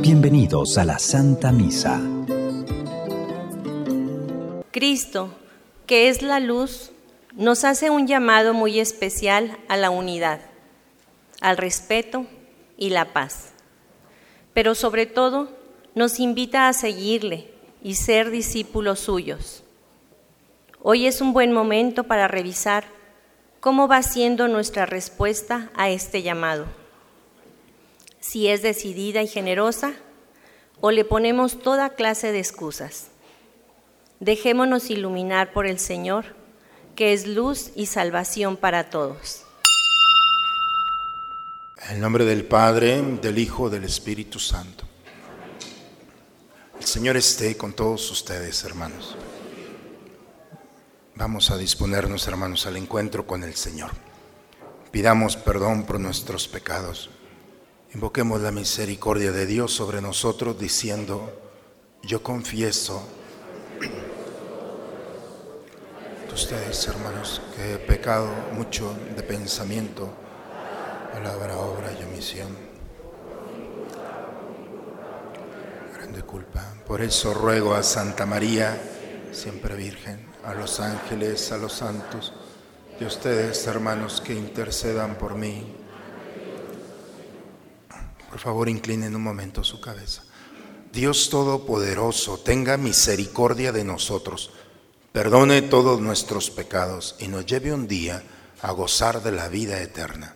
Bienvenidos a la Santa Misa. Cristo, que es la luz, nos hace un llamado muy especial a la unidad, al respeto y la paz. Pero sobre todo nos invita a seguirle y ser discípulos suyos. Hoy es un buen momento para revisar cómo va siendo nuestra respuesta a este llamado. Si es decidida y generosa o le ponemos toda clase de excusas. Dejémonos iluminar por el Señor, que es luz y salvación para todos. En el nombre del Padre, del Hijo, del Espíritu Santo. El Señor esté con todos ustedes, hermanos. Vamos a disponernos, hermanos, al encuentro con el Señor. Pidamos perdón por nuestros pecados. Invoquemos la misericordia de Dios sobre nosotros diciendo, yo confieso ustedes, hermanos, que he pecado mucho de pensamiento, palabra, obra y omisión. Grande culpa. Por eso ruego a Santa María, siempre Virgen, a los ángeles, a los santos, y a ustedes, hermanos, que intercedan por mí. Por favor, inclinen un momento su cabeza. Dios Todopoderoso, tenga misericordia de nosotros perdone todos nuestros pecados y nos lleve un día a gozar de la vida eterna.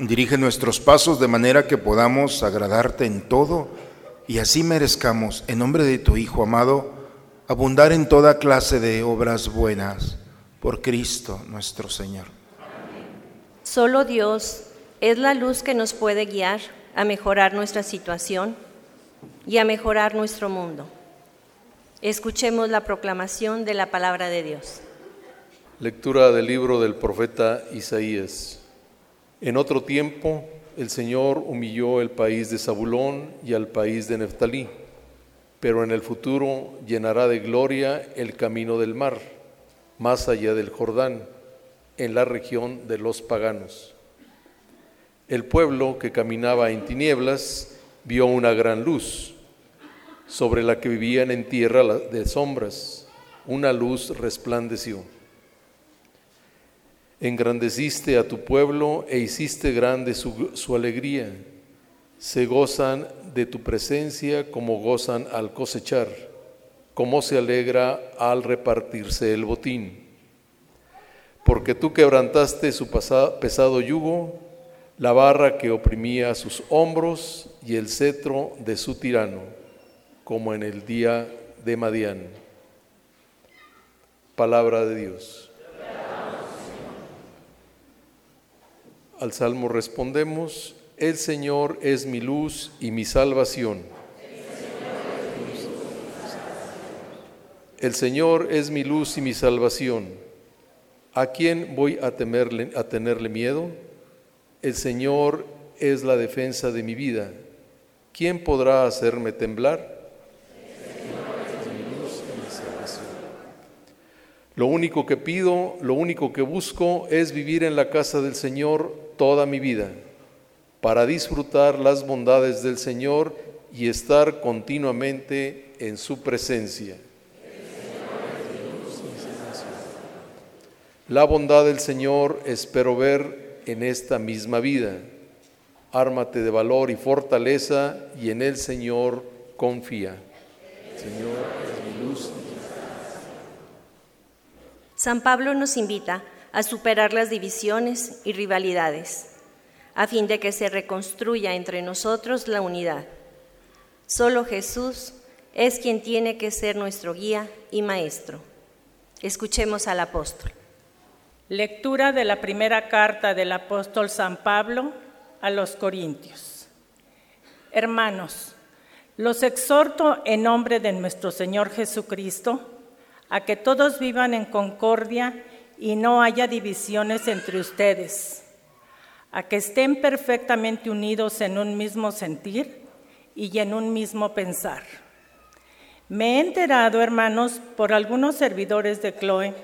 Dirige nuestros pasos de manera que podamos agradarte en todo y así merezcamos, en nombre de tu Hijo amado, abundar en toda clase de obras buenas por Cristo nuestro Señor. Solo Dios es la luz que nos puede guiar a mejorar nuestra situación y a mejorar nuestro mundo. Escuchemos la proclamación de la palabra de Dios. Lectura del libro del profeta Isaías. En otro tiempo, el Señor humilló el país de Zabulón y al país de Neftalí, pero en el futuro llenará de gloria el camino del mar, más allá del Jordán, en la región de los paganos. El pueblo que caminaba en tinieblas vio una gran luz, sobre la que vivían en tierra de sombras, una luz resplandeció. Engrandeciste a tu pueblo e hiciste grande su, alegría. Se gozan de tu presencia como gozan al cosechar, como se alegra al repartirse el botín. Porque tú quebrantaste su pesado yugo, la barra que oprimía sus hombros y el cetro de su tirano, como en el día de Madián. Palabra de Dios. Al salmo respondemos, el Señor es mi luz y mi salvación. El Señor es mi luz y mi salvación. ¿A quién voy a, temerle, a tenerle miedo? El Señor es la defensa de mi vida. ¿Quién podrá hacerme temblar? Lo único que pido, lo único que busco es vivir en la casa del Señor toda mi vida, para disfrutar las bondades del Señor y estar continuamente en su presencia. La bondad del Señor espero ver en esta misma vida. Ármate de valor y fortaleza y en el Señor confía. Señor es mi luz San Pablo nos invita a superar las divisiones y rivalidades, a fin de que se reconstruya entre nosotros la unidad. Solo Jesús es quien tiene que ser nuestro guía y maestro. Escuchemos al apóstol. Lectura de la primera carta del apóstol San Pablo a los Corintios. Hermanos, los exhorto en nombre de nuestro Señor Jesucristo a que todos vivan en concordia y no haya divisiones entre ustedes, a que estén perfectamente unidos en un mismo sentir y en un mismo pensar. Me he enterado, hermanos, por algunos servidores de Chloe,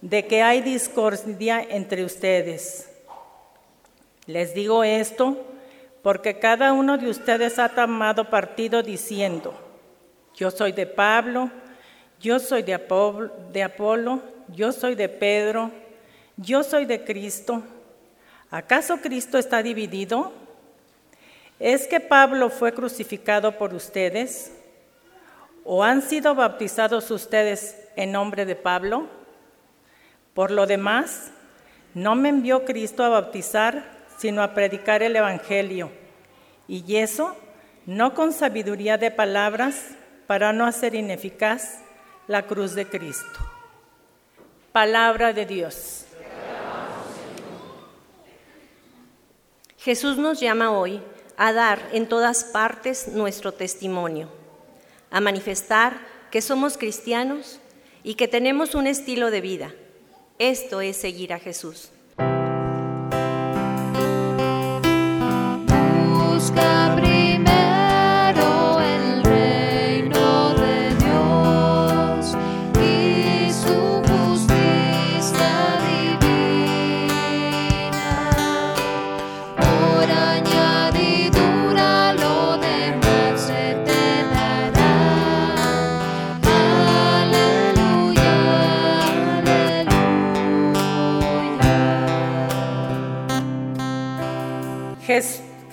de que hay discordia entre ustedes. Les digo esto porque cada uno de ustedes ha tomado partido diciendo, yo soy de Pablo, yo soy de Apolo, yo soy de Pedro, yo soy de Cristo. ¿Acaso Cristo está dividido? ¿Es que Pablo fue crucificado por ustedes? ¿O han sido bautizados ustedes en nombre de Pablo? Por lo demás, no me envió Cristo a bautizar, sino a predicar el Evangelio. Y eso no con sabiduría de palabras para no hacer ineficaz la cruz de Cristo. Palabra de Dios. Jesús nos llama hoy a dar en todas partes nuestro testimonio, a manifestar que somos cristianos y que tenemos un estilo de vida. Esto es seguir a Jesús.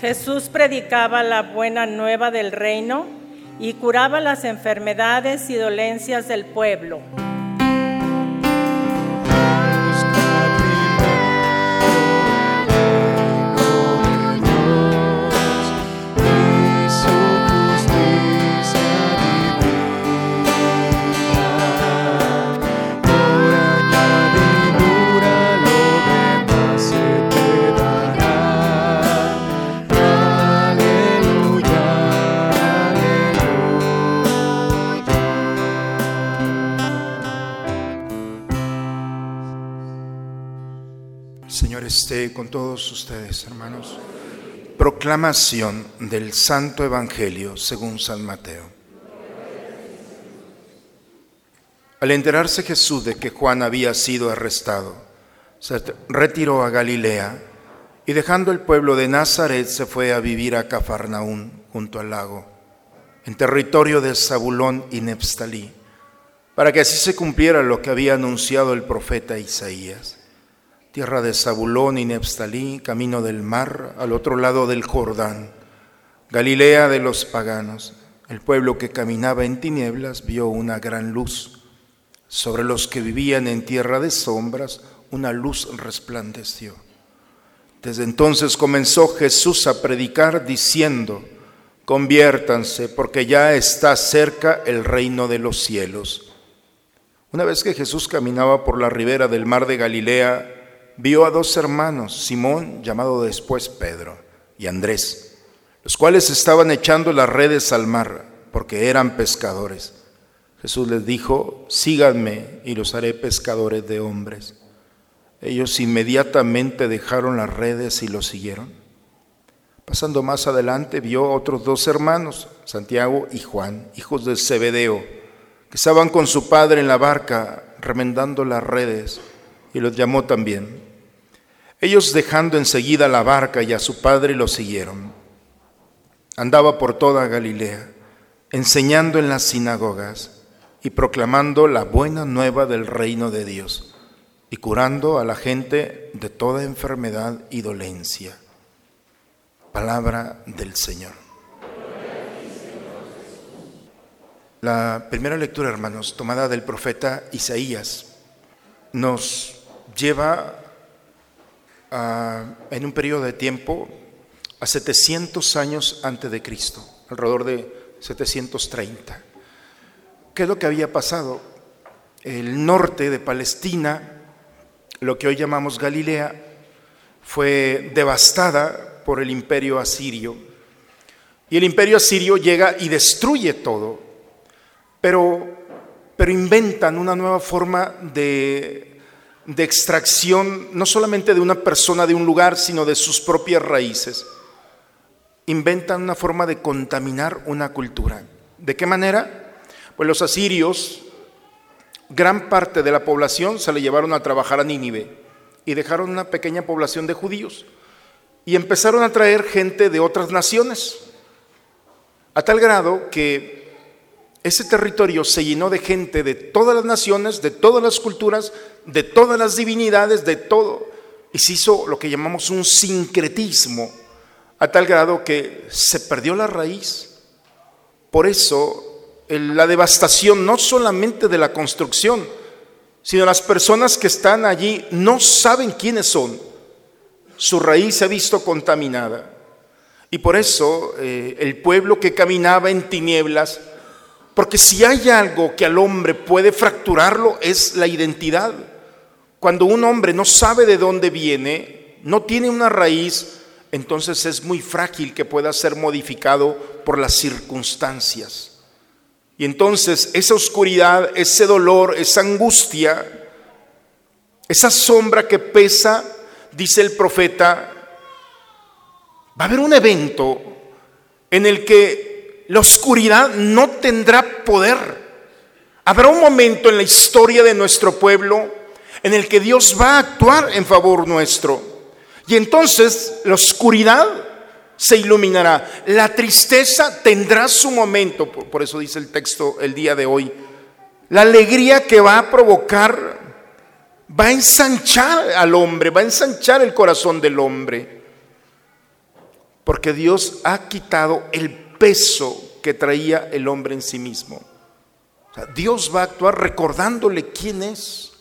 Jesús predicaba la buena nueva del reino y curaba las enfermedades y dolencias del pueblo. Esté con todos ustedes, hermanos. Proclamación del Santo Evangelio según San Mateo. Al enterarse Jesús de que Juan había sido arrestado, se retiró a Galilea y dejando el pueblo de Nazaret se fue a vivir a Cafarnaún, junto al lago, en territorio de Zabulón y Nefstalí, para que así se cumpliera lo que había anunciado el profeta Isaías tierra de Zabulón y Neftalí, camino del mar, al otro lado del Jordán, Galilea de los paganos. El pueblo que caminaba en tinieblas vio una gran luz. Sobre los que vivían en tierra de sombras, una luz resplandeció. Desde entonces comenzó Jesús a predicar diciendo, conviértanse porque ya está cerca el reino de los cielos. Una vez que Jesús caminaba por la ribera del mar de Galilea, vio a dos hermanos, Simón, llamado después Pedro, y Andrés, los cuales estaban echando las redes al mar, porque eran pescadores. Jesús les dijo, síganme y los haré pescadores de hombres. Ellos inmediatamente dejaron las redes y lo siguieron. Pasando más adelante vio otros dos hermanos, Santiago y Juan, hijos de Zebedeo, que estaban con su padre en la barca remendando las redes, y los llamó también. Ellos dejando enseguida la barca y a su padre lo siguieron. Andaba por toda Galilea, enseñando en las sinagogas y proclamando la buena nueva del reino de Dios y curando a la gente de toda enfermedad y dolencia. Palabra del Señor. La primera lectura, hermanos, tomada del profeta Isaías, nos lleva en un periodo de tiempo a 700 años antes de Cristo, alrededor de 730. ¿Qué es lo que había pasado? El norte de Palestina lo que hoy llamamos Galilea, fue devastada por el imperio asirio. Y el imperio asirio llega y destruye todo, pero, pero inventan una nueva forma de, de extracción, no solamente de una persona de un lugar, sino de sus propias raíces. Inventan una forma de contaminar una cultura. ¿De qué manera? Pues los asirios gran parte de la población se le llevaron a trabajar a Nínive y dejaron una pequeña población de judíos y empezaron a traer gente de otras naciones, a tal grado que ese territorio se llenó de gente de todas las naciones, de todas las culturas, de todas las divinidades, de todo, y se hizo lo que llamamos un sincretismo, a tal grado que se perdió la raíz. Por eso la devastación no solamente de la construcción, sino las personas que están allí no saben quiénes son. Su raíz se ha visto contaminada. Y por eso eh, el pueblo que caminaba en tinieblas, porque si hay algo que al hombre puede fracturarlo es la identidad. Cuando un hombre no sabe de dónde viene, no tiene una raíz, entonces es muy frágil que pueda ser modificado por las circunstancias. Y entonces esa oscuridad, ese dolor, esa angustia, esa sombra que pesa, dice el profeta, va a haber un evento en el que la oscuridad no tendrá poder. Habrá un momento en la historia de nuestro pueblo en el que Dios va a actuar en favor nuestro. Y entonces la oscuridad se iluminará. La tristeza tendrá su momento, por eso dice el texto el día de hoy. La alegría que va a provocar va a ensanchar al hombre, va a ensanchar el corazón del hombre. Porque Dios ha quitado el peso que traía el hombre en sí mismo. Dios va a actuar recordándole quién es.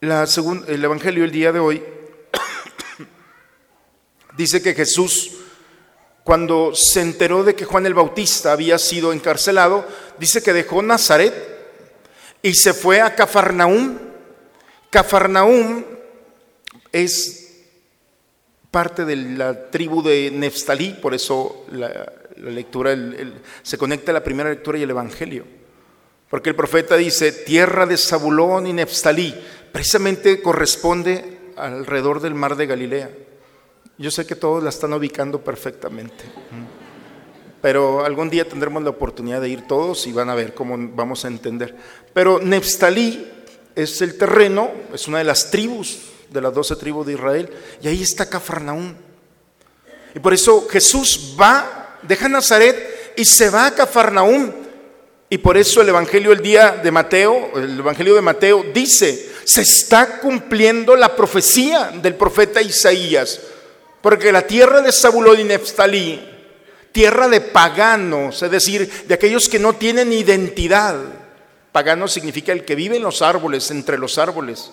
La el Evangelio del día de hoy Dice que Jesús, cuando se enteró de que Juan el Bautista había sido encarcelado, dice que dejó Nazaret y se fue a Cafarnaúm. Cafarnaúm es parte de la tribu de Neftalí, por eso la, lectura se conecta la primera lectura y el Evangelio. Porque el profeta dice, tierra de Zabulón y Neftalí, precisamente corresponde alrededor del mar de Galilea. Yo sé que todos la están ubicando perfectamente. Pero algún día tendremos la oportunidad de ir todos y van a ver cómo vamos a entender. Pero Neftalí es el terreno, es una de las tribus, de las doce tribus de Israel, y ahí está Cafarnaún. Y por eso Jesús va, deja Nazaret y se va a Cafarnaún. Y por eso el Evangelio el día de Mateo, el Evangelio de Mateo dice, se está cumpliendo la profecía del profeta Isaías Porque la tierra de Zabulón y Neftalí, tierra de paganos, es decir, de aquellos que no tienen identidad. Pagano significa el que vive en los árboles, entre los árboles.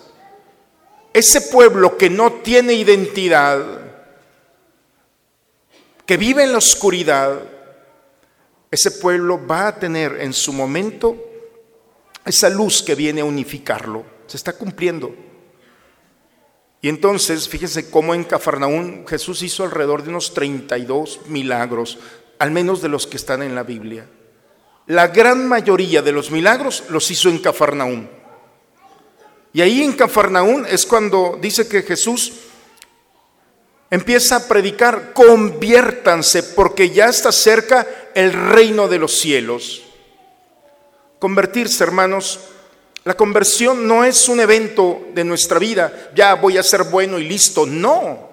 Ese pueblo que no tiene identidad, que vive en la oscuridad, ese pueblo va a tener en su momento esa luz que viene a unificarlo. Se está cumpliendo. Y entonces, fíjense cómo en Cafarnaún Jesús hizo alrededor de unos 32 milagros, al menos de los que están en la Biblia. La gran mayoría de los milagros los hizo en Cafarnaún. Y ahí en Cafarnaún es cuando dice que Jesús empieza a predicar, conviértanse porque ya está cerca el reino de los cielos. Convertirse, hermanos, la conversión no es un evento de nuestra vida, ya voy a ser bueno y listo, no.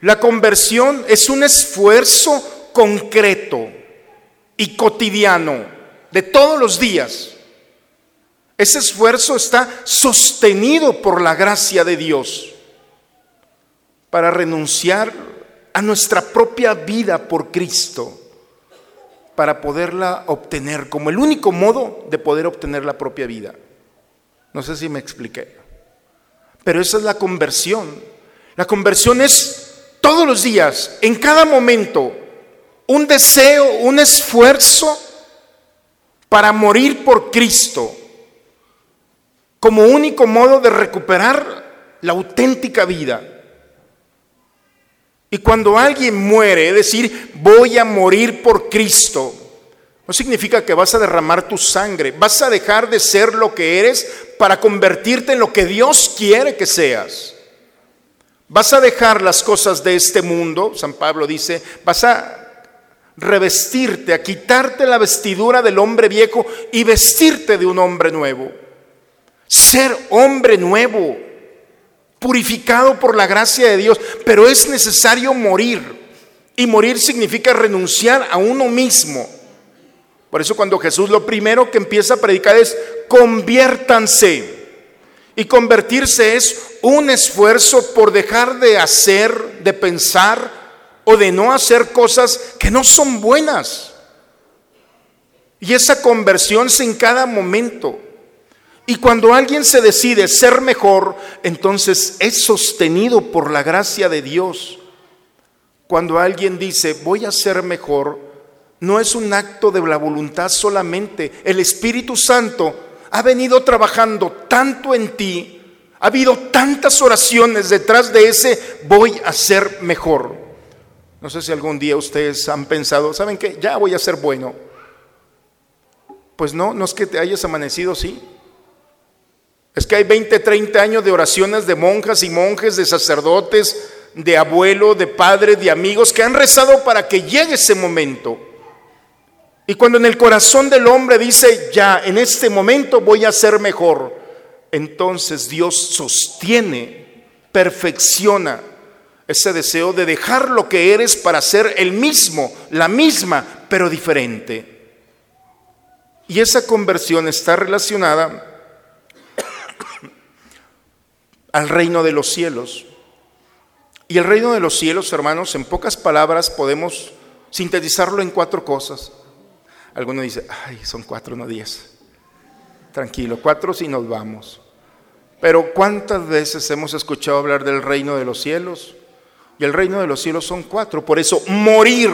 La conversión es un esfuerzo concreto y cotidiano de todos los días. Ese esfuerzo está sostenido por la gracia de Dios para renunciar a nuestra propia vida por Cristo, para poderla obtener como el único modo de poder obtener la propia vida. No sé si me expliqué. Pero esa es la conversión. La conversión es todos los días, en cada momento, un deseo, un esfuerzo para morir por Cristo como único modo de recuperar la auténtica vida. Y cuando alguien muere, decir, voy a morir por Cristo, no significa que vas a derramar tu sangre, vas a dejar de ser lo que eres para convertirte en lo que Dios quiere que seas. Vas a dejar las cosas de este mundo, San Pablo dice, vas a revestirte, a quitarte la vestidura del hombre viejo y vestirte de un hombre nuevo. Ser hombre nuevo purificado por la gracia de Dios, pero es necesario morir. Y morir significa renunciar a uno mismo. Por eso cuando Jesús lo primero que empieza a predicar es conviértanse. Y convertirse es un esfuerzo por dejar de hacer, de pensar o de no hacer cosas que no son buenas. Y esa conversión es en cada momento. Y cuando alguien se decide ser mejor, entonces es sostenido por la gracia de Dios. Cuando alguien dice, voy a ser mejor, no es un acto de la voluntad solamente. El Espíritu Santo ha venido trabajando tanto en ti, ha habido tantas oraciones detrás de ese, voy a ser mejor. No sé si algún día ustedes han pensado, ¿saben qué? Ya voy a ser bueno. Pues no, no es que te hayas amanecido, sí. Es que hay 20, 30 años de oraciones de monjas y monjes, de sacerdotes, de abuelo, de padre, de amigos que han rezado para que llegue ese momento. Y cuando en el corazón del hombre dice, ya, en este momento voy a ser mejor, entonces Dios sostiene, perfecciona ese deseo de dejar lo que eres para ser el mismo, la misma, pero diferente. Y esa conversión está relacionada al reino de los cielos. Y el reino de los cielos, hermanos, en pocas palabras podemos sintetizarlo en cuatro cosas. Alguno dice, ay, son cuatro, no diez. Tranquilo, cuatro si nos vamos. Pero ¿cuántas veces hemos escuchado hablar del reino de los cielos? Y el reino de los cielos son cuatro. Por eso, morir,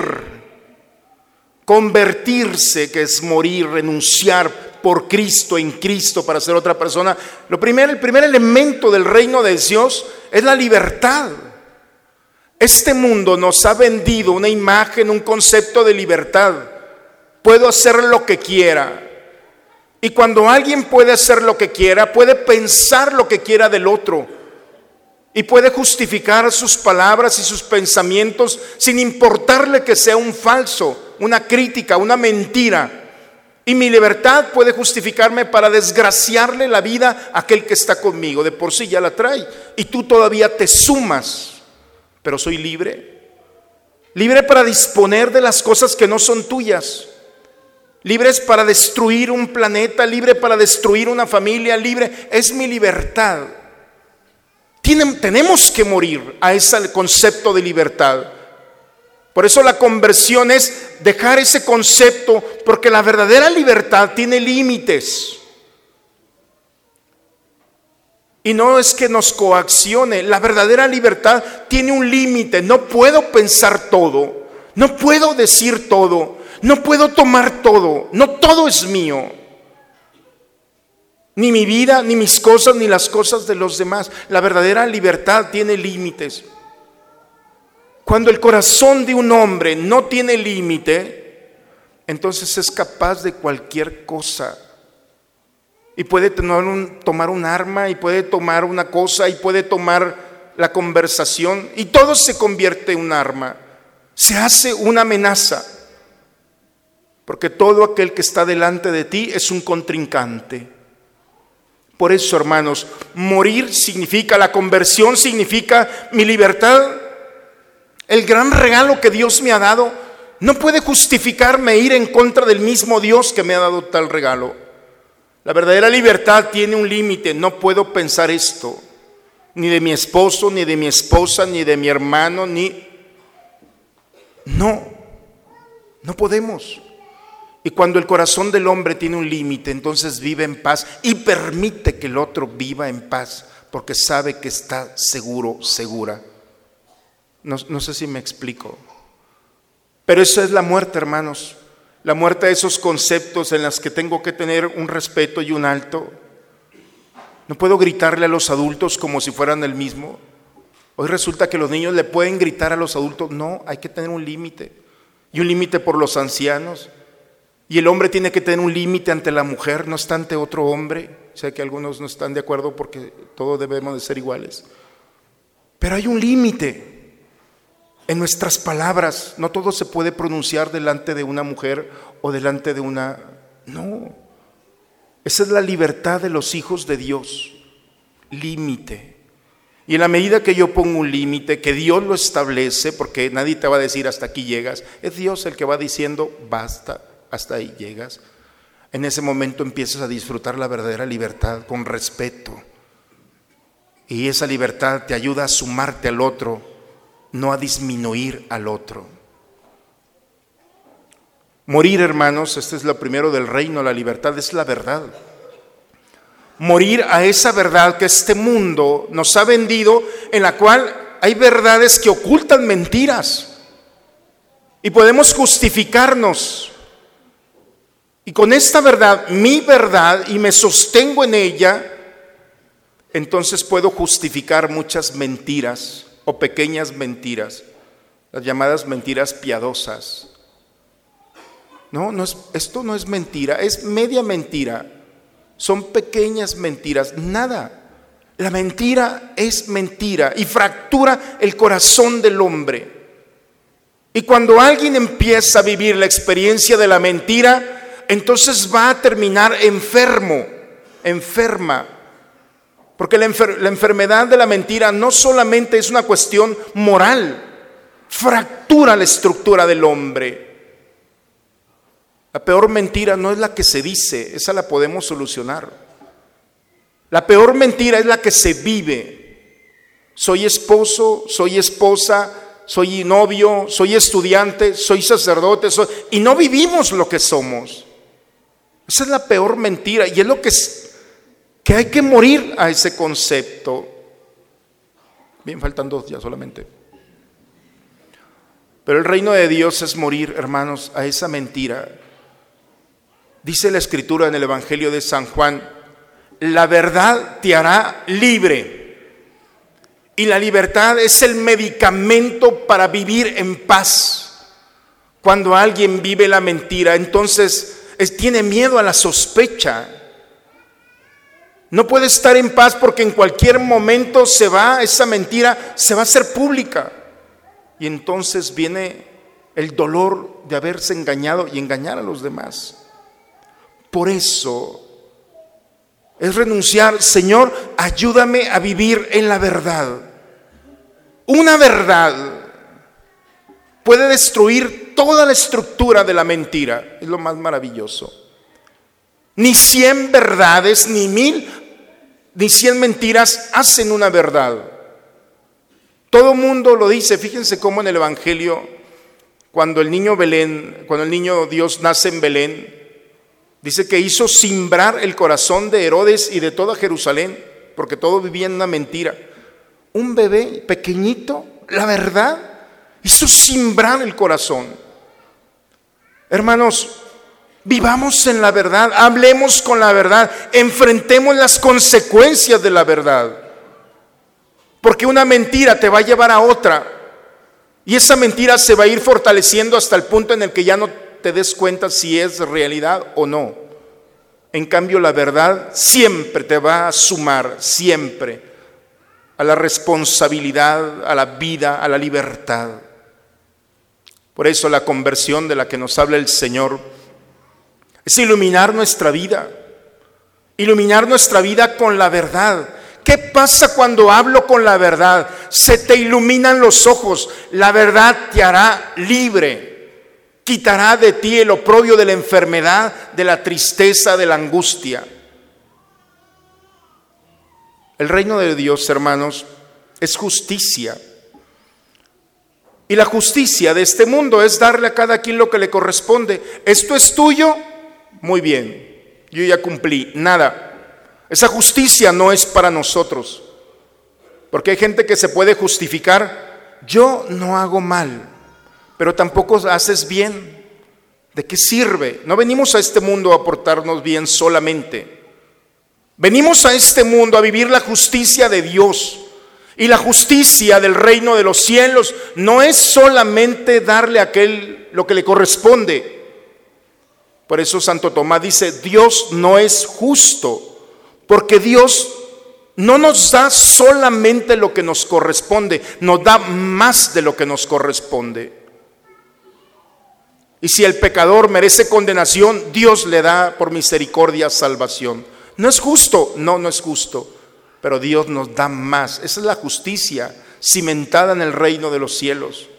convertirse, que es morir, renunciar, por Cristo, en Cristo, para ser otra persona. Lo el primer elemento del reino de Dios es la libertad. Este mundo nos ha vendido una imagen, un concepto de libertad. Puedo hacer lo que quiera. Y cuando alguien puede hacer lo que quiera, puede pensar lo que quiera del otro. Y puede justificar sus palabras y sus pensamientos sin importarle que sea un falso, una crítica, una mentira. Y mi libertad puede justificarme para desgraciarle la vida a aquel que está conmigo. De por sí ya la trae. Y tú todavía te sumas. Pero soy libre. Libre para disponer de las cosas que no son tuyas. Libres para destruir un planeta, libre para destruir una familia, libre. Es mi libertad. tenemos que morir a ese concepto de libertad. Por eso la conversión es dejar ese concepto, porque la verdadera libertad tiene límites. Y no es que nos coaccione, la verdadera libertad tiene un límite. No puedo pensar todo, no puedo decir todo, no puedo tomar todo, no todo es mío. Ni mi vida, ni mis cosas, ni las cosas de los demás. La verdadera libertad tiene límites. Cuando el corazón de un hombre no tiene límite, entonces es capaz de cualquier cosa. Y puede tomar un, arma, y puede tomar una cosa, y puede tomar la conversación, y todo se convierte en un arma. Se hace una amenaza. Porque todo aquel que está delante de ti es un contrincante. Por eso, hermanos, morir significa, la conversión significa mi libertad. El gran regalo que Dios me ha dado no puede justificarme ir en contra del mismo Dios que me ha dado tal regalo. La verdadera libertad tiene un límite. No puedo pensar esto, ni de mi esposo, ni de mi esposa, ni de mi hermano, ni... No, no podemos. Y cuando el corazón del hombre tiene un límite, entonces vive en paz y permite que el otro viva en paz, porque sabe que está seguro, segura. No, sé si me explico. Pero eso es la muerte, hermanos. La muerte de esos conceptos en los que tengo que tener un respeto y un alto. No puedo gritarle a los adultos como si fueran el mismo. Hoy resulta que los niños le pueden gritar a los adultos. No, hay que tener un límite. Y un límite por los ancianos. Y el hombre tiene que tener un límite ante la mujer, no está ante otro hombre. Sé que algunos no están de acuerdo porque todos debemos de ser iguales. Pero hay un límite en nuestras palabras. No todo se puede pronunciar delante de una mujer o delante de una... No. Esa es la libertad de los hijos de Dios. Límite. Y en la medida que yo pongo un límite, que Dios lo establece, porque nadie te va a decir hasta aquí llegas, es Dios el que va diciendo basta hasta ahí llegas. En ese momento empiezas a disfrutar la verdadera libertad con respeto. Y esa libertad te ayuda a sumarte al otro, no a disminuir al otro. Morir, hermanos, este es lo primero del reino, la libertad es la verdad. Morir a esa verdad que este mundo nos ha vendido, en la cual hay verdades que ocultan mentiras. Y podemos justificarnos y con esta verdad, mi verdad, y me sostengo en ella, entonces puedo justificar muchas mentiras o pequeñas mentiras, las llamadas mentiras piadosas. No, no es, esto no es mentira, es media mentira. Son pequeñas mentiras, nada. La mentira es mentira y fractura el corazón del hombre. Y cuando alguien empieza a vivir la experiencia de la mentira, entonces va a terminar enfermo, enferma. Porque la, enfermedad de la mentira no solamente es una cuestión moral, fractura la estructura del hombre. La peor mentira no es la que se dice, esa la podemos solucionar. La peor mentira es la que se vive. Soy esposo, soy esposa, soy novio, soy estudiante, soy sacerdote, y no vivimos lo que somos. Esa es la peor mentira y es lo que, que hay que morir a ese concepto. Bien, faltan dos ya solamente. Pero el reino de Dios es morir, hermanos, a esa mentira. Dice la escritura en el Evangelio de San Juan, la verdad te hará libre. Y la libertad es el medicamento para vivir en paz. Cuando alguien vive la mentira, entonces tiene miedo a la sospecha. No puede estar en paz porque en cualquier momento se va, esa mentira se va a hacer pública. Y entonces viene el dolor de haberse engañado y engañar a los demás. Por eso es renunciar, Señor, ayúdame a vivir en la verdad. Una verdad puede destruir toda la estructura de la mentira. Es lo más maravilloso. Ni cien verdades, ni mil ni cien mentiras hacen una verdad. Todo mundo lo dice. Fíjense cómo en el Evangelio, cuando el niño Belén, cuando el niño Dios nace en Belén, dice que hizo simbrar el corazón de Herodes y de toda Jerusalén, porque todo vivía en una mentira. Un bebé pequeñito, la verdad, hizo simbrar el corazón. Hermanos, vivamos en la verdad, hablemos con la verdad, enfrentemos las consecuencias de la verdad. Porque una mentira te va a llevar a otra. Y esa mentira se va a ir fortaleciendo hasta el punto en el que ya no te des cuenta si es realidad o no. En cambio, la verdad siempre te va a sumar, siempre, a la responsabilidad, a la vida, a la libertad. Por eso la conversión de la que nos habla el Señor es iluminar nuestra vida, iluminar nuestra vida con la verdad. ¿Qué pasa cuando hablo con la verdad? Se te iluminan los ojos, la verdad te hará libre, quitará de ti el oprobio de la enfermedad, de la tristeza, de la angustia. El reino de Dios, hermanos, es justicia. Y la justicia de este mundo es darle a cada quien lo que le corresponde. Esto es tuyo, muy bien, yo ya cumplí, nada. Esa justicia no es para nosotros, porque hay gente que se puede justificar, yo no hago mal, pero tampoco haces bien. ¿De qué sirve? No venimos a este mundo a portarnos bien solamente. Venimos a este mundo a vivir la justicia de Dios. Y la justicia del reino de los cielos no es solamente darle a aquel lo que le corresponde, por eso Santo Tomás dice, Dios no es justo, porque Dios no nos da solamente lo que nos corresponde, nos da más de lo que nos corresponde. Y si el pecador merece condenación, Dios le da por misericordia salvación. No es justo, no, no es justo, pero Dios nos da más. Esa es la justicia cimentada en el reino de los cielos.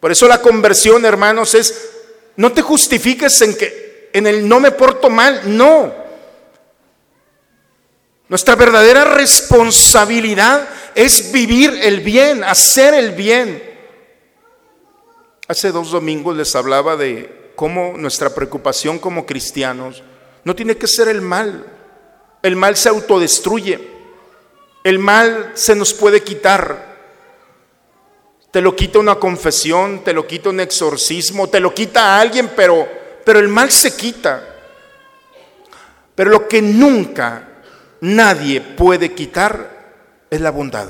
Por eso la conversión, hermanos, es, no te justifiques en que en el no me porto mal, no. Nuestra verdadera responsabilidad es vivir el bien, hacer el bien. Hace dos domingos les hablaba de cómo nuestra preocupación como cristianos no tiene que ser el mal. El mal se autodestruye. El mal se nos puede quitar. Te lo quita una confesión, te lo quita un exorcismo, te lo quita a alguien, pero pero el mal se quita. Pero lo que nunca nadie puede quitar es la bondad,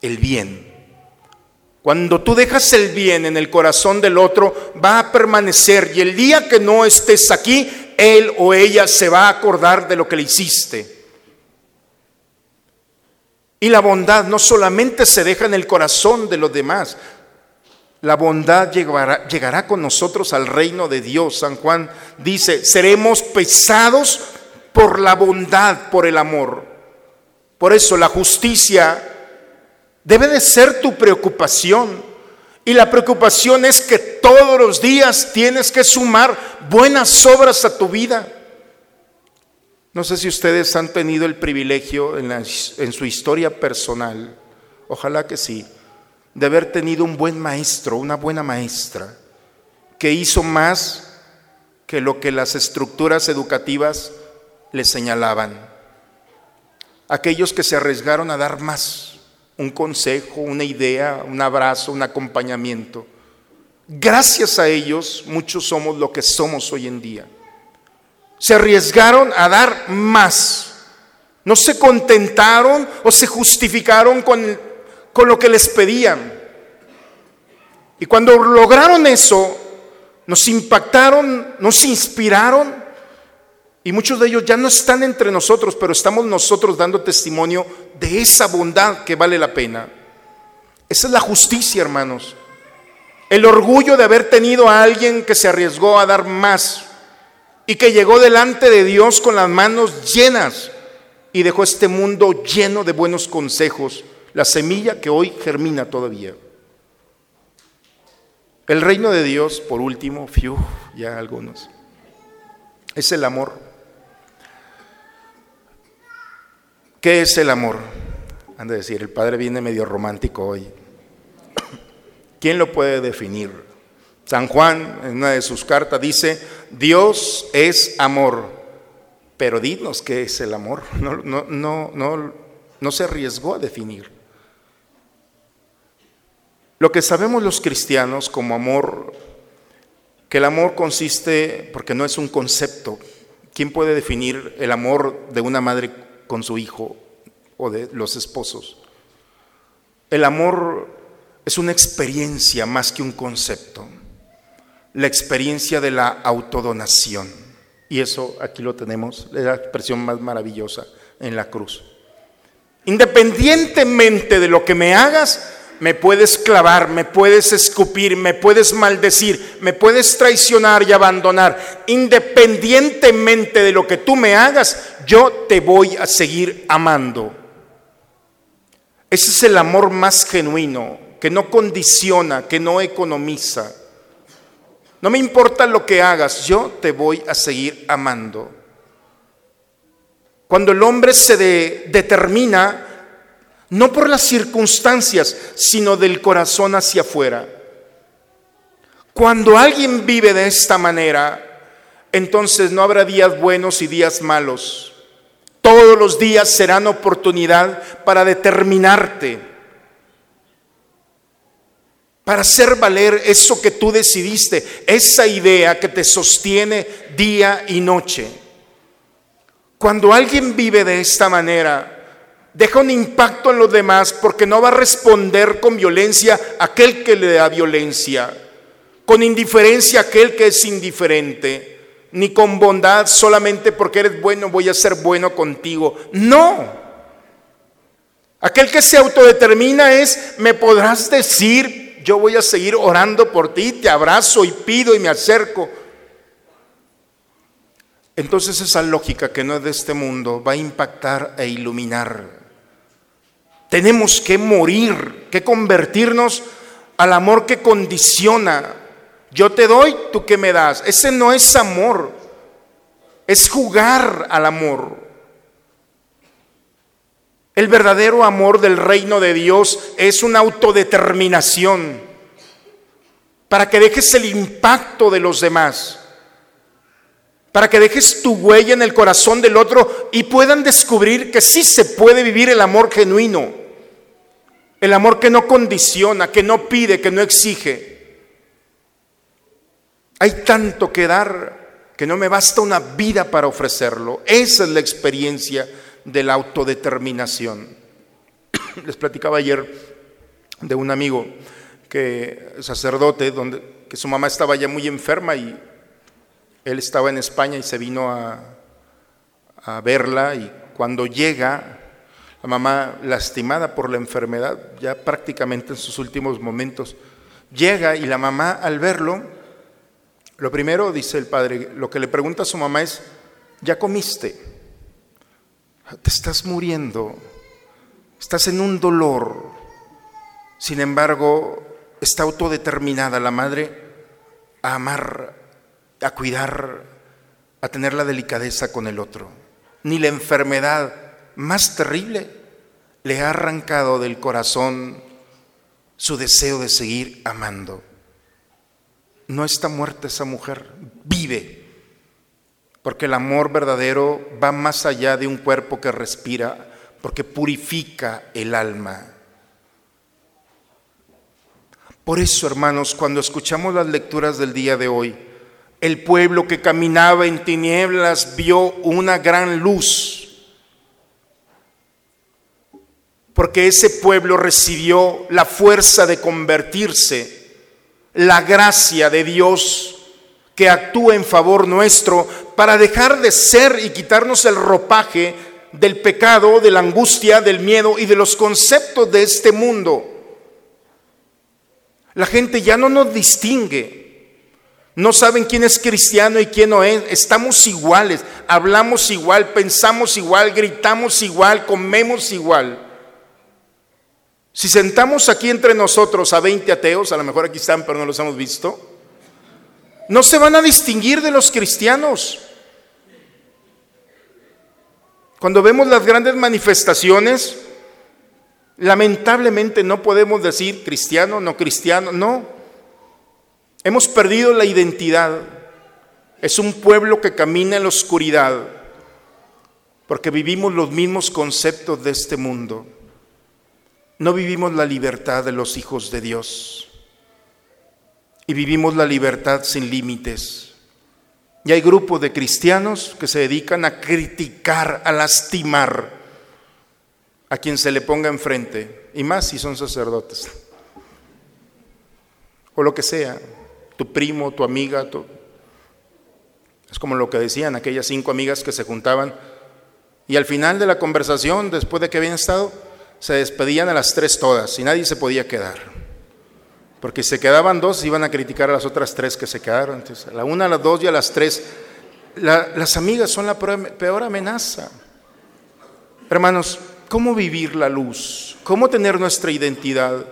el bien. Cuando tú dejas el bien en el corazón del otro, va a permanecer y el día que no estés aquí, él o ella se va a acordar de lo que le hiciste. Y la bondad no solamente se deja en el corazón de los demás, la bondad llegará, con nosotros al reino de Dios. San Juan dice, seremos pesados por la bondad, por el amor. Por eso la justicia debe de ser tu preocupación. Y la preocupación es que todos los días tienes que sumar buenas obras a tu vida. No sé si ustedes han tenido el privilegio en, en su historia personal, ojalá que sí, de haber tenido un buen maestro, una buena maestra, que hizo más que lo que las estructuras educativas le señalaban. Aquellos que se arriesgaron a dar más, un consejo, una idea, un abrazo, un acompañamiento. Gracias a ellos muchos somos lo que somos hoy en día. Se arriesgaron a dar más. No se contentaron o se justificaron con con lo que les pedían. Y cuando lograron eso, nos impactaron, nos inspiraron, y muchos de ellos ya no están entre nosotros, pero estamos nosotros dando testimonio de esa bondad que vale la pena. Esa es la justicia, hermanos. El orgullo de haber tenido a alguien que se arriesgó a dar más y que llegó delante de Dios con las manos llenas y dejó este mundo lleno de buenos consejos la semilla que hoy germina todavía. El reino de Dios, por último, fiu, ya algunos, es el amor. ¿Qué es el amor? Han de decir, el padre viene medio romántico hoy. ¿Quién lo puede definir? San Juan, en una de sus cartas, dice, Dios es amor. Pero dinos qué es el amor. No, no, no, no, no se arriesgó a definir. Lo que sabemos los cristianos como amor, que el amor consiste, porque no es un concepto, ¿quién puede definir el amor de una madre con su hijo o de los esposos? El amor es una experiencia más que un concepto, la experiencia de la autodonación. Y eso aquí lo tenemos, es la expresión más maravillosa en la cruz. Independientemente de lo que me hagas, me puedes clavar, me puedes escupir, me puedes maldecir, me puedes traicionar y abandonar. Independientemente de lo que tú me hagas, yo te voy a seguir amando. Ese es el amor más genuino, que no condiciona, que no economiza. No me importa lo que hagas, yo te voy a seguir amando. Cuando el hombre se determina no por las circunstancias, sino del corazón hacia afuera. Cuando alguien vive de esta manera, entonces no habrá días buenos y días malos. Todos los días serán oportunidad para determinarte, para hacer valer eso que tú decidiste, esa idea que te sostiene día y noche. Cuando alguien vive de esta manera, deja un impacto en los demás porque no va a responder con violencia aquel que le da violencia, con indiferencia aquel que es indiferente, ni con bondad solamente porque eres bueno voy a ser bueno contigo. No. Aquel que se autodetermina es, me podrás decir, yo voy a seguir orando por ti, te abrazo y pido y me acerco. Entonces esa lógica que no es de este mundo va a impactar e iluminar tenemos que morir, que convertirnos al amor que condiciona. Yo te doy, tú que me das. Ese no es amor, es jugar al amor. El verdadero amor del reino de Dios es una autodeterminación para que dejes el impacto de los demás para que dejes tu huella en el corazón del otro y puedan descubrir que sí se puede vivir el amor genuino, el amor que no condiciona, que no pide, que no exige. Hay tanto que dar que no me basta una vida para ofrecerlo. Esa es la experiencia de la autodeterminación. Les platicaba ayer de un amigo que sacerdote donde que su mamá estaba ya muy enferma y él estaba en España y se vino a, verla y cuando llega, la mamá lastimada por la enfermedad, ya prácticamente en sus últimos momentos, llega y la mamá al verlo, lo primero, dice el padre, lo que le pregunta a su mamá es, ¿ya comiste? Te estás muriendo, estás en un dolor. Sin embargo, está autodeterminada la madre a amar a cuidar, a tener la delicadeza con el otro. Ni la enfermedad más terrible le ha arrancado del corazón su deseo de seguir amando. No está muerta esa mujer, vive, porque el amor verdadero va más allá de un cuerpo que respira, porque purifica el alma. Por eso, hermanos, cuando escuchamos las lecturas del día de hoy, el pueblo que caminaba en tinieblas vio una gran luz, porque ese pueblo recibió la fuerza de convertirse, la gracia de Dios que actúa en favor nuestro para dejar de ser y quitarnos el ropaje del pecado, de la angustia, del miedo y de los conceptos de este mundo. La gente ya no nos distingue. No saben quién es cristiano y quién no es. Estamos iguales, hablamos igual, pensamos igual, gritamos igual, comemos igual. Si sentamos aquí entre nosotros a 20 ateos, a lo mejor aquí están pero no los hemos visto, no se van a distinguir de los cristianos. Cuando vemos las grandes manifestaciones, lamentablemente no podemos decir cristiano, no cristiano, no. Hemos perdido la identidad. Es un pueblo que camina en la oscuridad porque vivimos los mismos conceptos de este mundo. No vivimos la libertad de los hijos de Dios. Y vivimos la libertad sin límites. Y hay grupos de cristianos que se dedican a criticar, a lastimar a quien se le ponga enfrente, y más si son sacerdotes, o lo que sea, tu primo, tu amiga, es como lo que decían aquellas cinco amigas que se juntaban. Y al final de la conversación, después de que habían estado, se despedían a las tres todas y nadie se podía quedar. Porque si se quedaban dos, iban a criticar a las otras tres que se quedaron. Entonces, a la una, a las dos y a las tres. las amigas son la peor amenaza. Hermanos, ¿cómo vivir la luz? ¿Cómo tener nuestra identidad?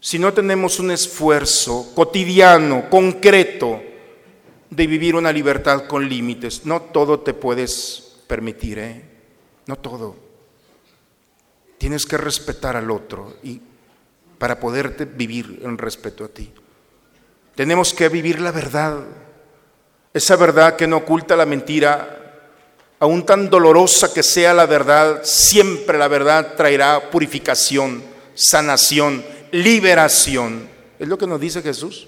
Si no tenemos un esfuerzo cotidiano, concreto, de vivir una libertad con límites, no todo te puedes permitir, ¿eh? No todo. Tienes que respetar al otro y para poderte vivir en respeto a ti. Tenemos que vivir la verdad, esa verdad que no oculta la mentira, aún tan dolorosa que sea la verdad, siempre la verdad traerá purificación, sanación, liberación. Es lo que nos dice Jesús.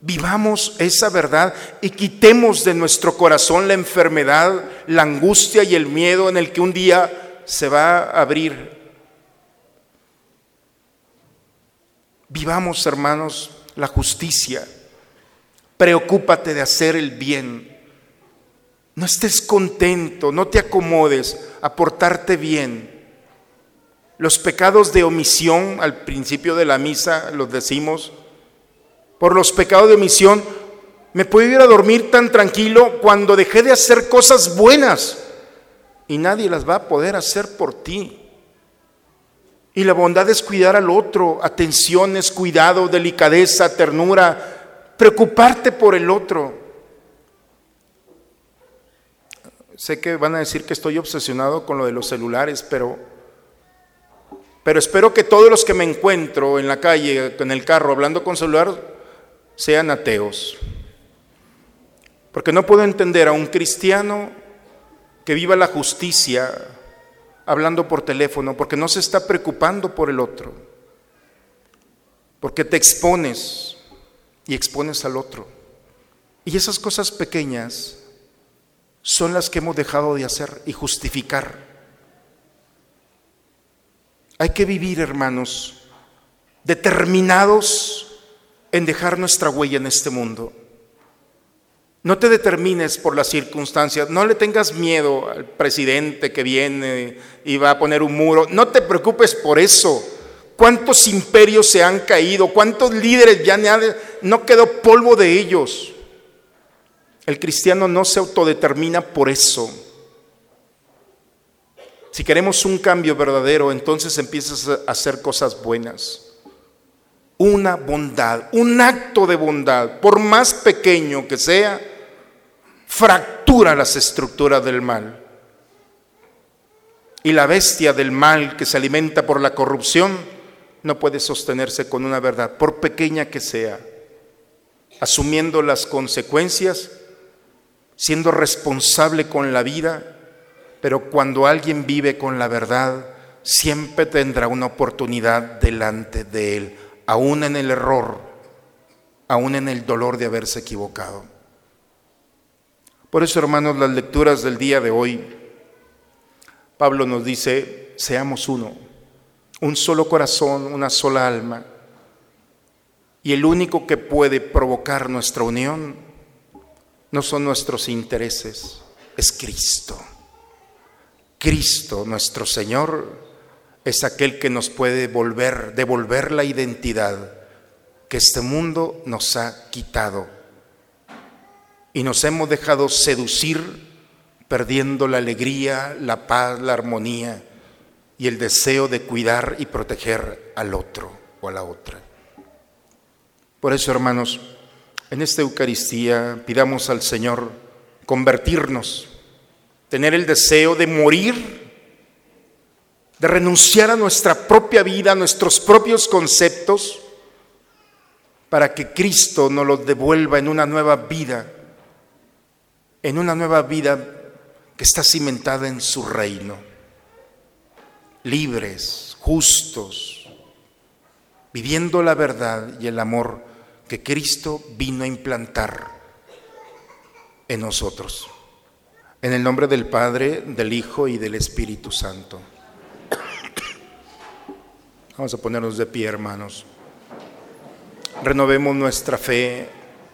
Vivamos esa verdad y quitemos de nuestro corazón la enfermedad, la angustia y el miedo en el que un día se va a abrir. Vivamos, hermanos, la justicia. Preocúpate de hacer el bien. No estés contento, no te acomodes a portarte bien. Los pecados de omisión, al principio de la misa los decimos, por los pecados de omisión, me puedo ir a dormir tan tranquilo cuando dejé de hacer cosas buenas y nadie las va a poder hacer por ti. Y la bondad es cuidar al otro, atenciones, cuidado, delicadeza, ternura, preocuparte por el otro. Sé que van a decir que estoy obsesionado con lo de los celulares, pero pero espero que todos los que me encuentro en la calle, en el carro, hablando con celular, sean ateos. Porque no puedo entender a un cristiano que viva la justicia hablando por teléfono, porque no se está preocupando por el otro, porque te expones y expones al otro. Y esas cosas pequeñas son las que hemos dejado de hacer y justificar. Hay que vivir, hermanos, determinados en dejar nuestra huella en este mundo. No te determines por las circunstancias, no le tengas miedo al presidente que viene y va a poner un muro, no te preocupes por eso. ¿Cuántos imperios se han caído? ¿Cuántos líderes ya no quedó polvo de ellos? El cristiano no se autodetermina por eso. Si queremos un cambio verdadero, entonces empiezas a hacer cosas buenas una bondad, un acto de bondad, por más pequeño que sea, fractura las estructuras del mal. Y la bestia del mal que se alimenta por la corrupción no puede sostenerse con una verdad, por pequeña que sea, asumiendo las consecuencias, siendo responsable con la vida, pero cuando alguien vive con la verdad, siempre tendrá una oportunidad delante de él aún en el error, aún en el dolor de haberse equivocado. Por eso, hermanos, las lecturas del día de hoy, Pablo nos dice, seamos uno, un solo corazón, una sola alma. Y el único que puede provocar nuestra unión no son nuestros intereses, es Cristo. Cristo, nuestro Señor, es aquel que nos puede volver, devolver la identidad que este mundo nos ha quitado. Y nos hemos dejado seducir perdiendo la alegría, la paz, la armonía y el deseo de cuidar y proteger al otro o a la otra. Por eso, hermanos, en esta Eucaristía pidamos al Señor convertirnos tener el deseo de morir, de renunciar a nuestra propia vida, a nuestros propios conceptos, para que Cristo nos los devuelva en una nueva vida, en una nueva vida que está cimentada en su reino, libres, justos, viviendo la verdad y el amor que Cristo vino a implantar en nosotros. En el nombre del Padre, del Hijo y del Espíritu Santo. Vamos a ponernos de pie, hermanos. Renovemos nuestra fe.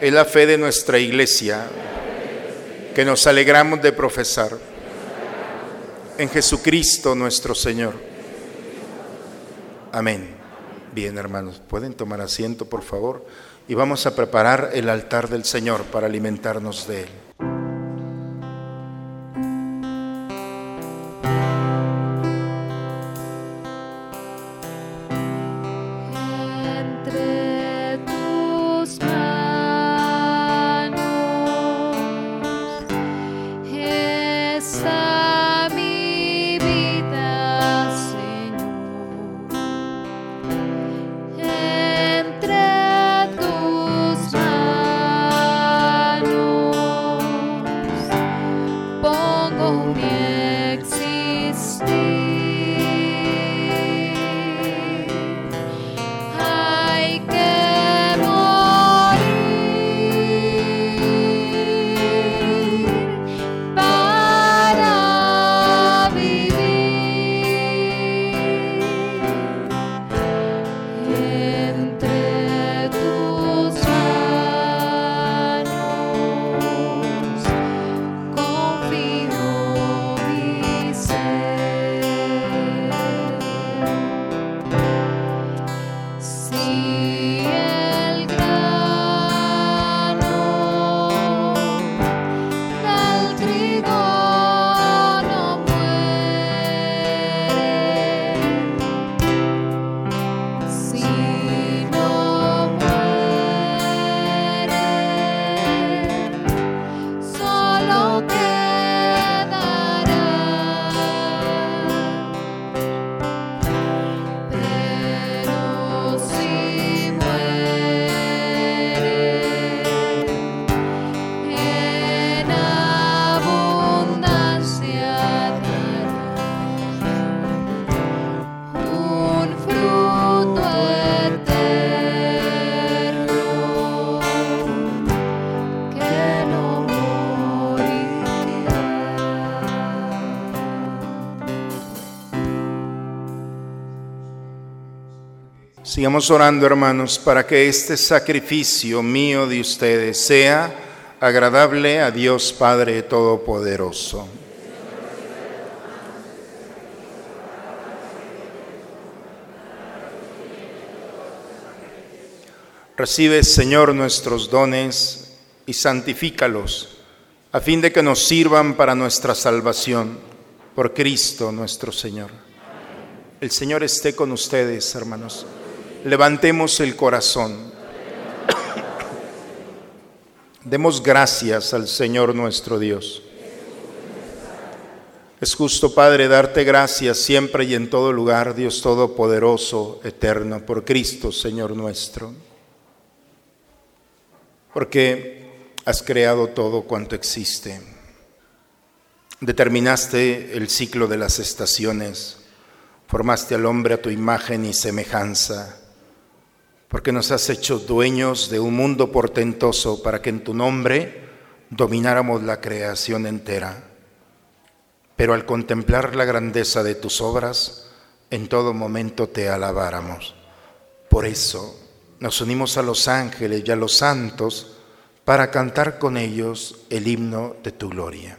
Es la fe de nuestra iglesia que nos alegramos de profesar en Jesucristo nuestro Señor. Amén. Bien, hermanos, pueden tomar asiento, por favor, y vamos a preparar el altar del Señor para alimentarnos de él. Sigamos orando, hermanos, para que este sacrificio mío de ustedes sea agradable a Dios Padre Todopoderoso. Recibe, Señor, nuestros dones y santifícalos, a fin de que nos sirvan para nuestra salvación, por Cristo nuestro Señor. El Señor esté con ustedes, hermanos. Levantemos el corazón. Demos gracias al Señor nuestro Dios. Es justo, Padre, darte gracias siempre y en todo lugar, Dios Todopoderoso, eterno, por Cristo, Señor nuestro. Porque has creado todo cuanto existe. Determinaste el ciclo de las estaciones. Formaste al hombre a tu imagen y semejanza, porque nos has hecho dueños de un mundo portentoso para que en tu nombre domináramos la creación entera. Pero al contemplar la grandeza de tus obras, en todo momento te alabáramos. Por eso nos unimos a los ángeles y a los santos para cantar con ellos el himno de tu gloria.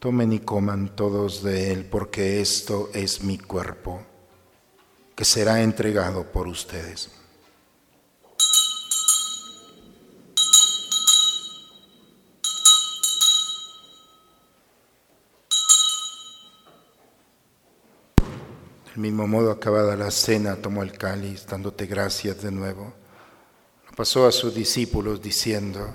tomen y coman todos de él, porque esto es mi cuerpo, que será entregado por ustedes. Del mismo modo, acabada la cena, tomó el cáliz, dándote gracias de nuevo pasó a sus discípulos diciendo,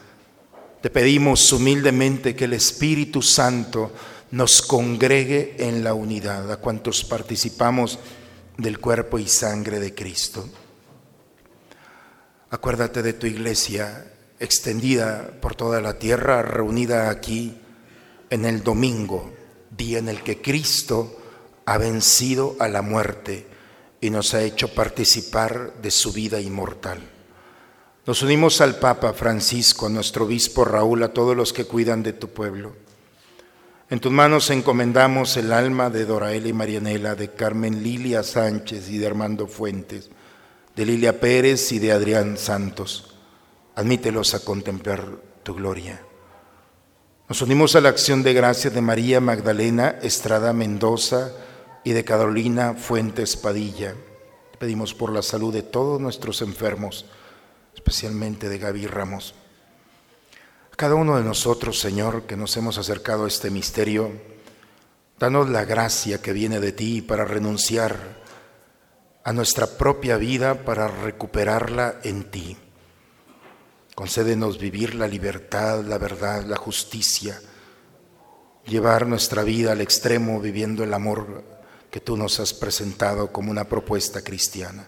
Te pedimos humildemente que el Espíritu Santo nos congregue en la unidad, a cuantos participamos del cuerpo y sangre de Cristo. Acuérdate de tu iglesia extendida por toda la tierra, reunida aquí en el domingo, día en el que Cristo ha vencido a la muerte y nos ha hecho participar de su vida inmortal. Nos unimos al Papa Francisco, a nuestro obispo Raúl, a todos los que cuidan de tu pueblo. En tus manos encomendamos el alma de Doraela y Marianela, de Carmen Lilia Sánchez y de Armando Fuentes, de Lilia Pérez y de Adrián Santos. Admítelos a contemplar tu gloria. Nos unimos a la acción de gracia de María Magdalena Estrada Mendoza y de Carolina Fuentes Padilla. Pedimos por la salud de todos nuestros enfermos especialmente de Gaby Ramos. A cada uno de nosotros, Señor, que nos hemos acercado a este misterio, danos la gracia que viene de ti para renunciar a nuestra propia vida para recuperarla en ti. Concédenos vivir la libertad, la verdad, la justicia, llevar nuestra vida al extremo viviendo el amor que tú nos has presentado como una propuesta cristiana.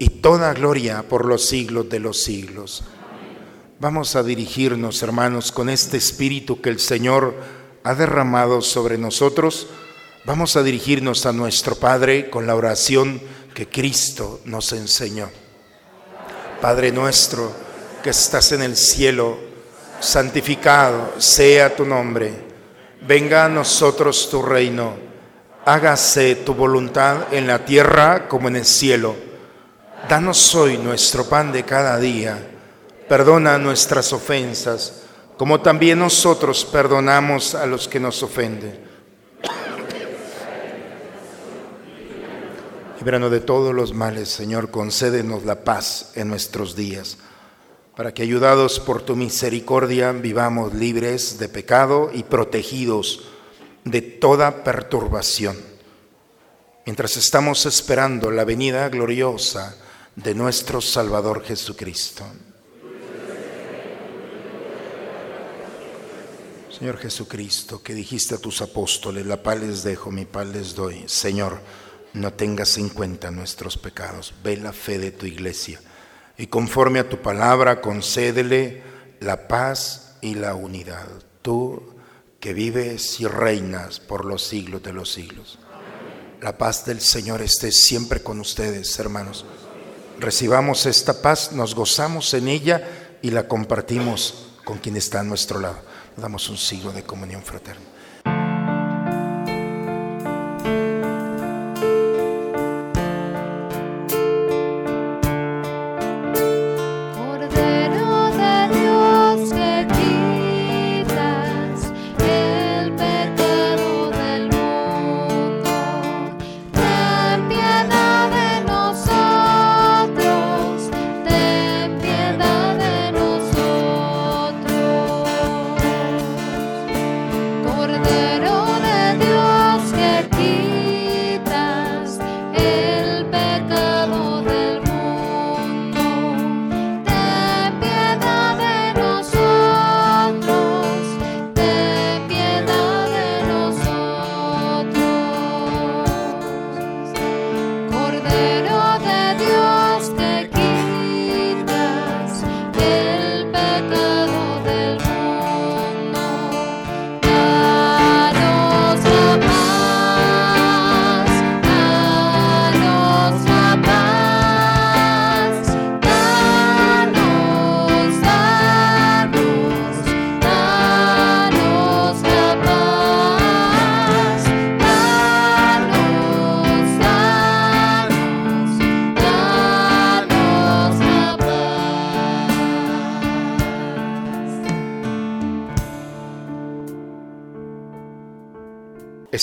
y toda gloria por los siglos de los siglos. Vamos a dirigirnos, hermanos, con este espíritu que el Señor ha derramado sobre nosotros. Vamos a dirigirnos a nuestro Padre con la oración que Cristo nos enseñó. Padre nuestro que estás en el cielo, santificado sea tu nombre. Venga a nosotros tu reino. Hágase tu voluntad en la tierra como en el cielo. Danos hoy nuestro pan de cada día. Perdona nuestras ofensas, como también nosotros perdonamos a los que nos ofenden. Líbranos de todos los males, Señor, concédenos la paz en nuestros días, para que ayudados por tu misericordia vivamos libres de pecado y protegidos de toda perturbación. Mientras estamos esperando la venida gloriosa, de nuestro Salvador Jesucristo. Señor Jesucristo, que dijiste a tus apóstoles, la paz les dejo, mi paz les doy. Señor, no tengas en cuenta nuestros pecados. Ve la fe de tu iglesia y conforme a tu palabra concédele la paz y la unidad. Tú que vives y reinas por los siglos de los siglos. La paz del Señor esté siempre con ustedes, hermanos. Recibamos esta paz, nos gozamos en ella y la compartimos con quien está a nuestro lado. Damos un siglo de comunión fraterna.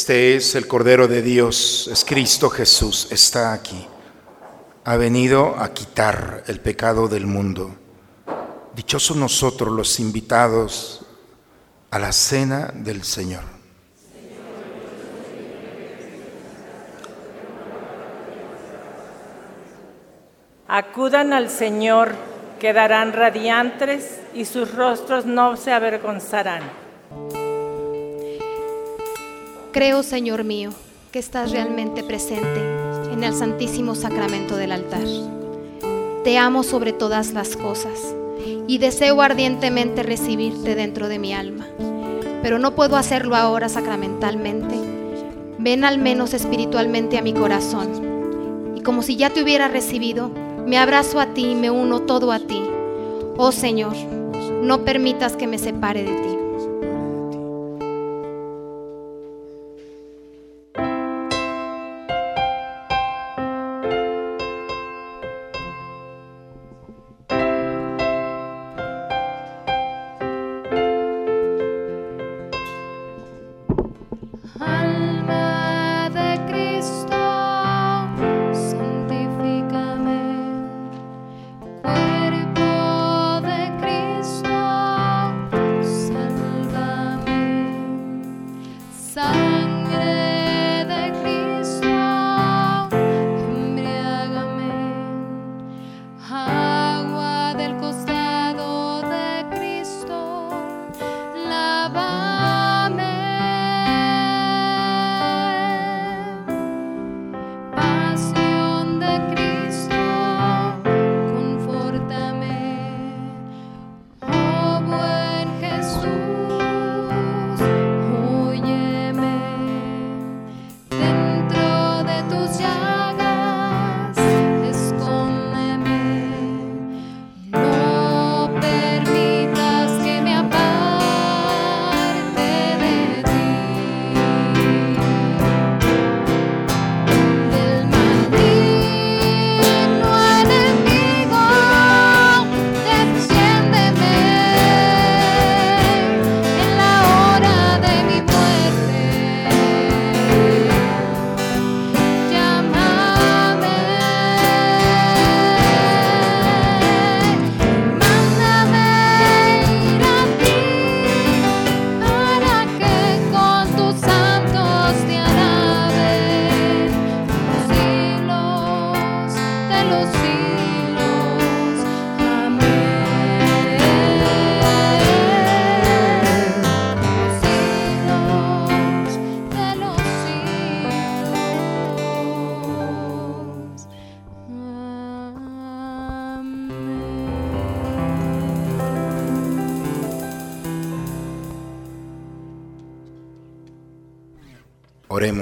Este es el Cordero de Dios, es Cristo Jesús, está aquí. Ha venido a quitar el pecado del mundo. Dichosos nosotros los invitados a la cena del Señor. Acudan al Señor, quedarán radiantes y sus rostros no se avergonzarán. Creo, Señor mío, que estás realmente presente en el Santísimo Sacramento del altar. Te amo sobre todas las cosas y deseo ardientemente recibirte dentro de mi alma, pero no puedo hacerlo ahora sacramentalmente. Ven al menos espiritualmente a mi corazón y como si ya te hubiera recibido, me abrazo a ti y me uno todo a ti. Oh Señor, no permitas que me separe de ti.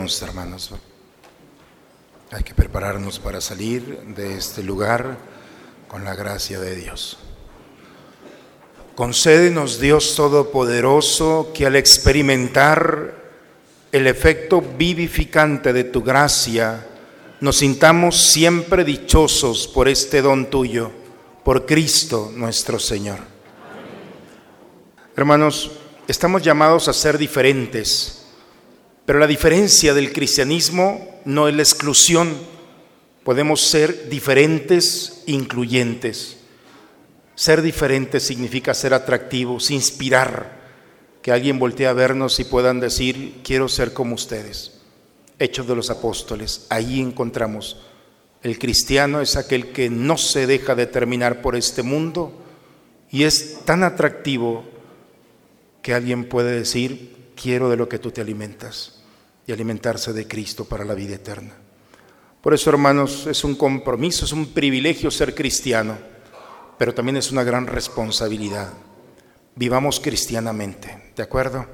Hermanos. Hay que prepararnos para salir de este lugar con la gracia de Dios. Concédenos, Dios Todopoderoso, que al experimentar el efecto vivificante de tu gracia, nos sintamos siempre dichosos por este don tuyo, por Cristo nuestro Señor. Hermanos, estamos llamados a ser diferentes, pero la diferencia del cristianismo no es la exclusión. Podemos ser diferentes, incluyentes. Ser diferentes significa ser atractivos, inspirar, que alguien voltee a vernos y puedan decir, quiero ser como ustedes. Hechos de los Apóstoles, ahí encontramos. El cristiano es aquel que no se deja determinar por este mundo y es tan atractivo que alguien puede decir, quiero de lo que tú te alimentas y alimentarse de Cristo para la vida eterna. Por eso, hermanos, es un compromiso, es un privilegio ser cristiano, pero también es una gran responsabilidad. Vivamos cristianamente, ¿de acuerdo?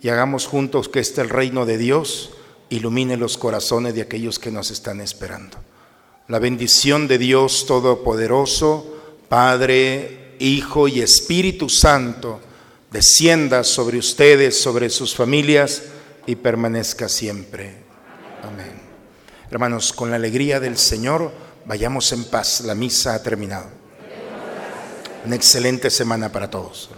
Y hagamos juntos que este el reino de Dios ilumine los corazones de aquellos que nos están esperando. La bendición de Dios Todopoderoso, Padre, Hijo y Espíritu Santo, descienda sobre ustedes, sobre sus familias y permanezca siempre. Amén. Hermanos, con la alegría del Señor, vayamos en paz. La misa ha terminado. Una excelente semana para todos.